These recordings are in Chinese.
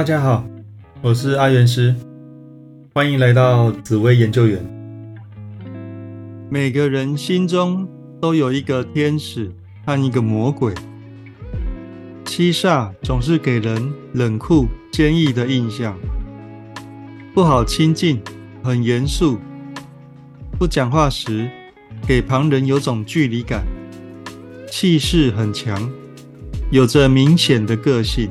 大家好，我是阿元师，欢迎来到紫薇研究员。每个人心中都有一个天使和一个魔鬼，七煞总是给人冷酷、坚毅的印象，不好亲近，很严肃，不讲话时给旁人有种距离感，气势很强，有着明显的个性。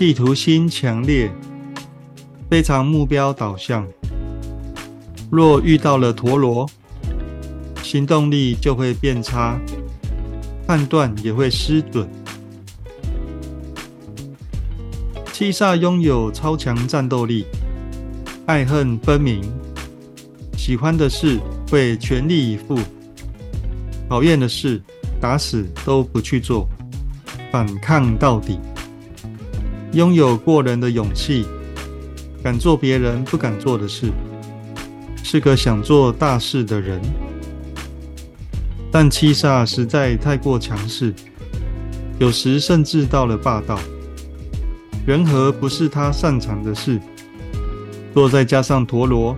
企图心强烈，非常目标导向。若遇到了陀螺，行动力就会变差，判断也会失准。七煞拥有超强战斗力，爱恨分明，喜欢的事会全力以赴，讨厌的事打死都不去做，反抗到底。拥有过人的勇气，敢做别人不敢做的事，是个想做大事的人。但七煞实在太过强势，有时甚至到了霸道。人和不是他擅长的事，若再加上陀螺，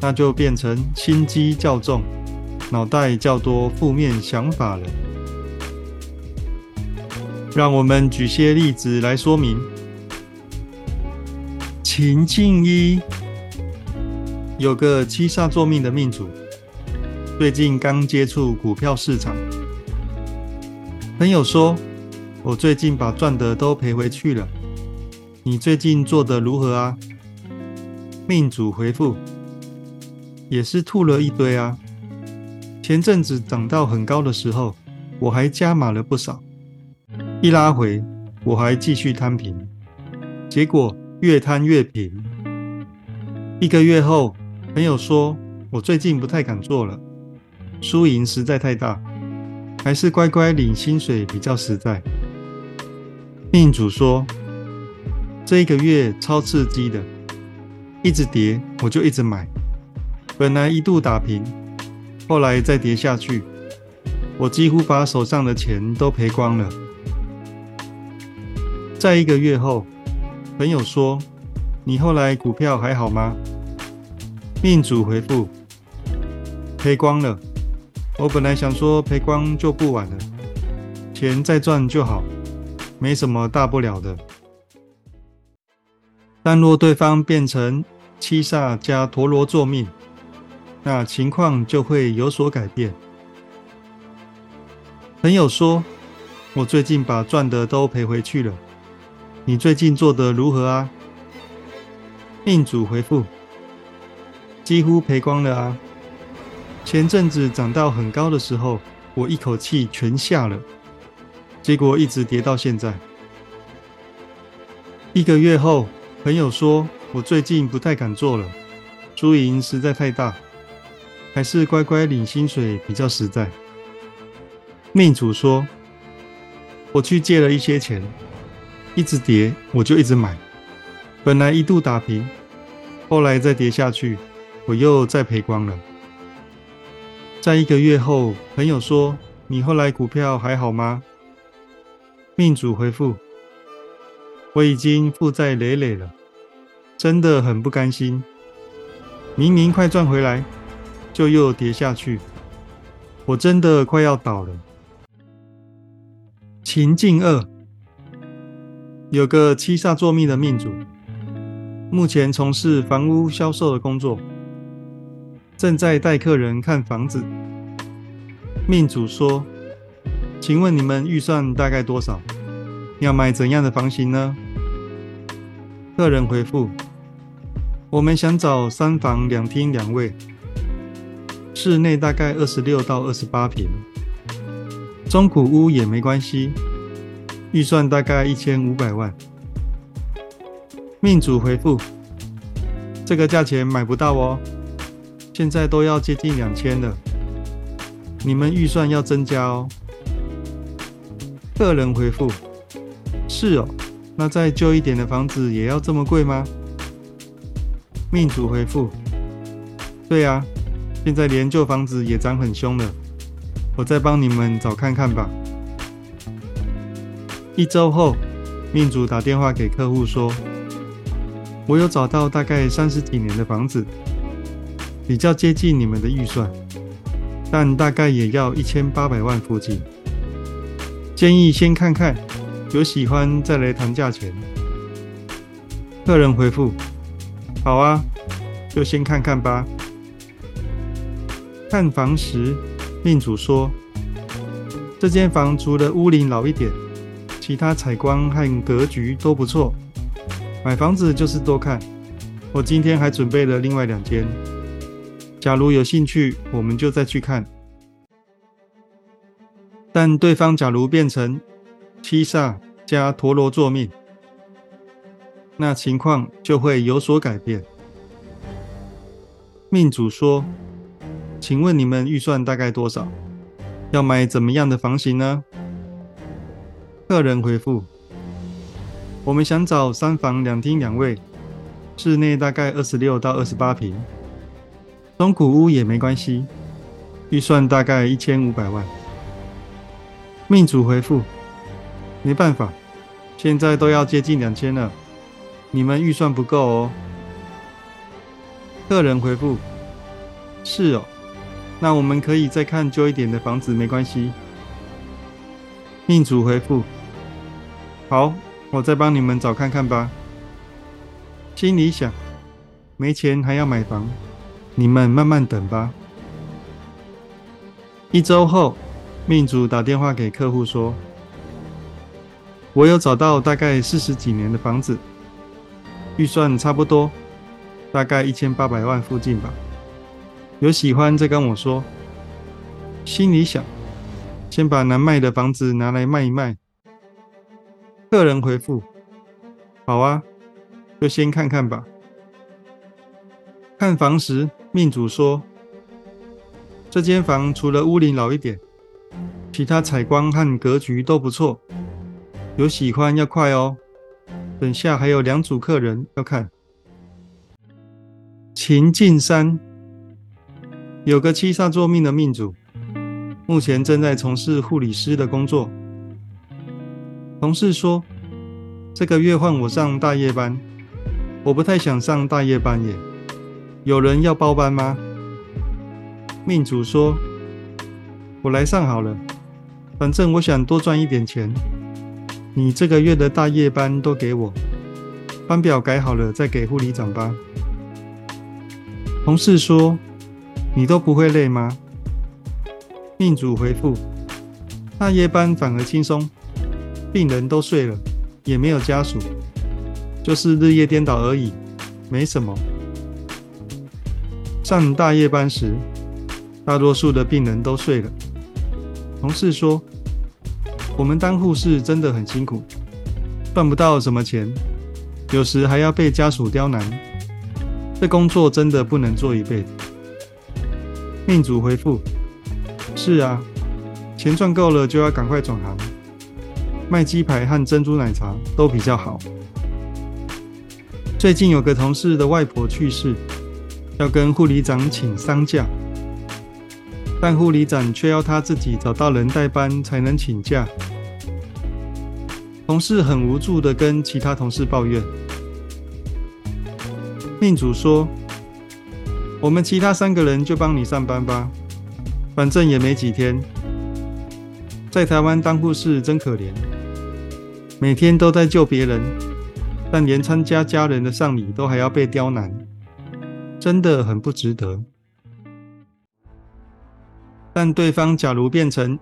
那就变成心机较重、脑袋较多负面想法了。让我们举些例子来说明。秦静一有个七煞作命的命主，最近刚接触股票市场。朋友说：“我最近把赚的都赔回去了，你最近做的如何啊？”命主回复：“也是吐了一堆啊。前阵子涨到很高的时候，我还加码了不少。”一拉回，我还继续摊平，结果越摊越平。一个月后，朋友说我最近不太敢做了，输赢实在太大，还是乖乖领薪水比较实在。命主说这一个月超刺激的，一直跌我就一直买，本来一度打平，后来再跌下去，我几乎把手上的钱都赔光了。在一个月后，朋友说：“你后来股票还好吗？”命主回复：“赔光了。我本来想说赔光就不晚了，钱再赚就好，没什么大不了的。但若对方变成七煞加陀螺作命，那情况就会有所改变。”朋友说：“我最近把赚的都赔回去了。”你最近做的如何啊？命主回复：几乎赔光了啊！前阵子涨到很高的时候，我一口气全下了，结果一直跌到现在。一个月后，朋友说我最近不太敢做了，输赢实在太大，还是乖乖领薪水比较实在。命主说：我去借了一些钱。一直跌，我就一直买。本来一度打平，后来再跌下去，我又再赔光了。在一个月后，朋友说：“你后来股票还好吗？”命主回复：“我已经负债累累了，真的很不甘心。明明快赚回来，就又跌下去，我真的快要倒了。”情境二。有个七煞作命的命主，目前从事房屋销售的工作，正在带客人看房子。命主说：“请问你们预算大概多少？要买怎样的房型呢？”客人回复：“我们想找三房两厅两卫，室内大概二十六到二十八平，中古屋也没关系。”预算大概一千五百万。命主回复：这个价钱买不到哦，现在都要接近两千了。你们预算要增加哦。个人回复：是哦，那再旧一点的房子也要这么贵吗？命主回复：对啊，现在连旧房子也涨很凶了。我再帮你们找看看吧。一周后，命主打电话给客户说：“我有找到大概三十几年的房子，比较接近你们的预算，但大概也要一千八百万附近。建议先看看，有喜欢再来谈价钱。”客人回复：“好啊，就先看看吧。”看房时，命主说：“这间房除了屋龄老一点。”其他采光和格局都不错，买房子就是多看。我今天还准备了另外两间，假如有兴趣，我们就再去看。但对方假如变成七煞加陀螺座命，那情况就会有所改变。命主说：“请问你们预算大概多少？要买怎么样的房型呢？”客人回复：“我们想找三房两厅两卫，室内大概二十六到二十八平，中古屋也没关系，预算大概一千五百万。”命主回复：“没办法，现在都要接近两千了，你们预算不够哦。”客人回复：“是哦，那我们可以再看旧一点的房子，没关系。”命主回复：“好，我再帮你们找看看吧。”心里想：“没钱还要买房，你们慢慢等吧。”一周后，命主打电话给客户说：“我有找到大概四十几年的房子，预算差不多，大概一千八百万附近吧。有喜欢再跟我说。”心里想。先把难卖的房子拿来卖一卖。客人回复：“好啊，就先看看吧。”看房时，命主说：“这间房除了屋龄老一点，其他采光和格局都不错。有喜欢要快哦，等下还有两组客人要看。”秦晋山有个七煞作命的命主。目前正在从事护理师的工作。同事说：“这个月换我上大夜班，我不太想上大夜班耶。有人要包班吗？”命主说：“我来上好了，反正我想多赚一点钱。你这个月的大夜班都给我，班表改好了再给护理长吧。”同事说：“你都不会累吗？”命主回复：大夜班反而轻松，病人都睡了，也没有家属，就是日夜颠倒而已，没什么。上大夜班时，大多数的病人都睡了。同事说：“我们当护士真的很辛苦，赚不到什么钱，有时还要被家属刁难，这工作真的不能做一辈子。”命主回复。是啊，钱赚够了就要赶快转行，卖鸡排和珍珠奶茶都比较好。最近有个同事的外婆去世，要跟护理长请丧假，但护理长却要他自己找到人代班才能请假。同事很无助的跟其他同事抱怨，命主说：“我们其他三个人就帮你上班吧。”反正也没几天，在台湾当护士真可怜，每天都在救别人，但连参加家人的丧礼都还要被刁难，真的很不值得。但对方假如变成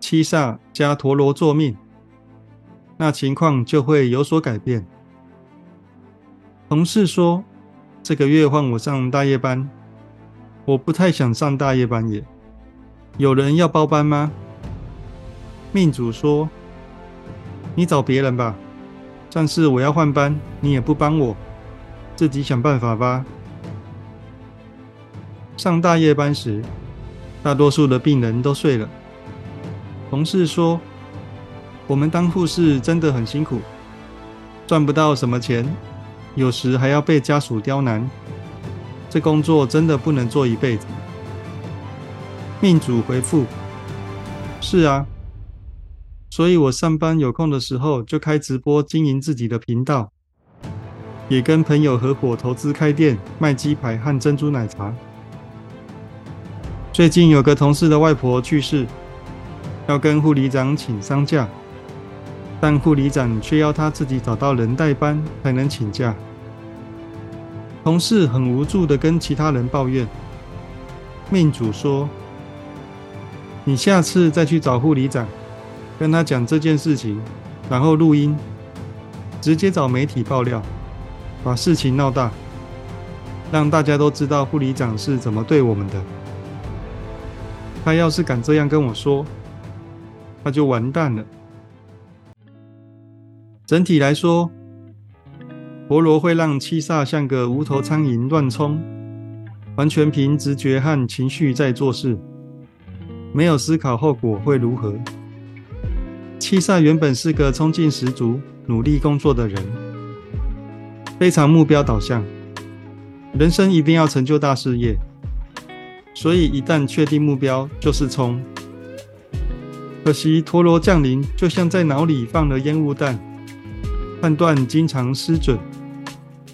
七煞加陀螺作命，那情况就会有所改变。同事说，这个月换我上大夜班，我不太想上大夜班耶。有人要包班吗？命主说：“你找别人吧。”但是我要换班，你也不帮我，自己想办法吧。上大夜班时，大多数的病人都睡了。同事说：“我们当护士真的很辛苦，赚不到什么钱，有时还要被家属刁难，这工作真的不能做一辈子。”命主回复：“是啊，所以我上班有空的时候就开直播经营自己的频道，也跟朋友合伙投资开店卖鸡排和珍珠奶茶。最近有个同事的外婆去世，要跟护理长请丧假，但护理长却要他自己找到人代班才能请假。同事很无助的跟其他人抱怨，命主说：“你下次再去找护理长，跟他讲这件事情，然后录音，直接找媒体爆料，把事情闹大，让大家都知道护理长是怎么对我们的。”他要是敢这样跟我说，那就完蛋了。整体来说，陀螺会让七煞像个无头苍蝇乱冲，完全凭直觉和情绪在做事，没有思考后果会如何。七煞原本是个冲劲十足、努力工作的人，非常目标导向，人生一定要成就大事业。所以一旦确定目标，就是冲。可惜陀螺降临，就像在脑里放了烟雾弹，判断经常失准，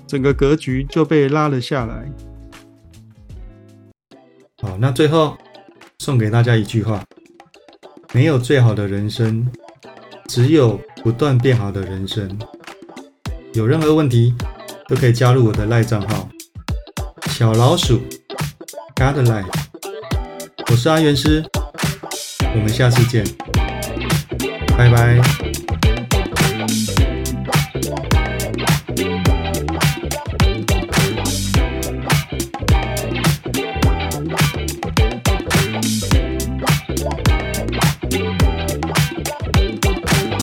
整个格局就被拉了下来。好，那最后送给大家一句话：没有最好的人生，只有不断变好的人生。有任何问题都可以加入我的赖账号小老鼠。God Life，我是阿元师，我们下次见，拜拜。